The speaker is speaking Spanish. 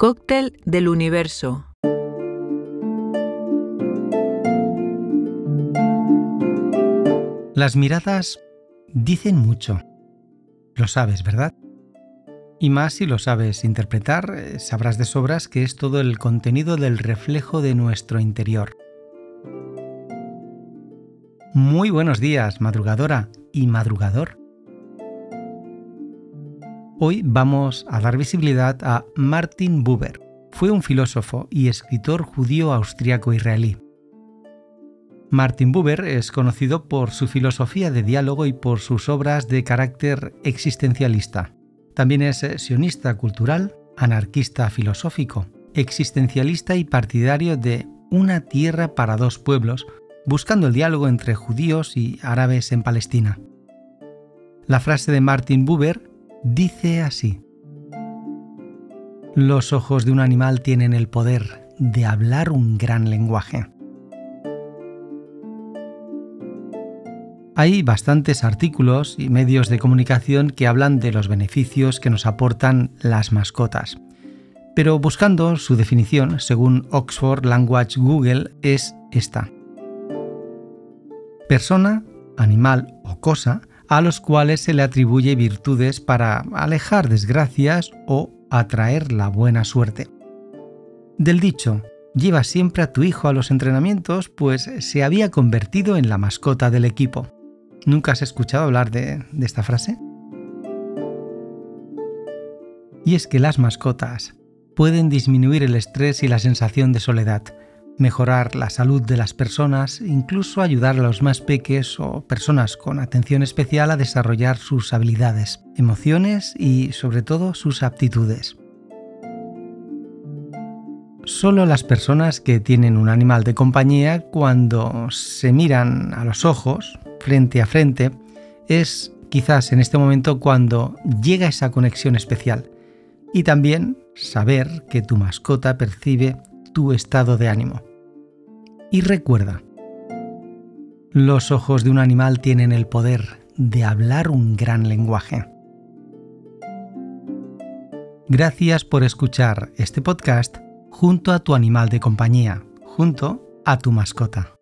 Cóctel del universo. Las miradas dicen mucho. Lo sabes, ¿verdad? Y más si lo sabes interpretar, eh, sabrás de sobras que es todo el contenido del reflejo de nuestro interior. Muy buenos días, madrugadora y madrugador. Hoy vamos a dar visibilidad a Martin Buber. Fue un filósofo y escritor judío austriaco israelí. Martin Buber es conocido por su filosofía de diálogo y por sus obras de carácter existencialista. También es sionista cultural, anarquista filosófico, existencialista y partidario de una tierra para dos pueblos, buscando el diálogo entre judíos y árabes en Palestina. La frase de Martin Buber dice así. Los ojos de un animal tienen el poder de hablar un gran lenguaje. Hay bastantes artículos y medios de comunicación que hablan de los beneficios que nos aportan las mascotas. Pero buscando su definición, según Oxford Language Google, es esta. Persona, animal o cosa a los cuales se le atribuye virtudes para alejar desgracias o atraer la buena suerte. Del dicho, lleva siempre a tu hijo a los entrenamientos, pues se había convertido en la mascota del equipo. ¿Nunca has escuchado hablar de, esta frase? Y es que las mascotas pueden disminuir el estrés y la sensación de soledad, mejorar la salud de las personas, incluso ayudar a los más peques o personas con atención especial a desarrollar sus habilidades, emociones y sobre todo sus aptitudes. Solo las personas que tienen un animal de compañía cuando se miran a los ojos frente a frente, es quizás en este momento cuando llega esa conexión especial. Y también saber que tu mascota percibe tu estado de ánimo. Y recuerda, los ojos de un animal tienen el poder de hablar un gran lenguaje. Gracias por escuchar este podcast junto a tu animal de compañía, junto a tu mascota.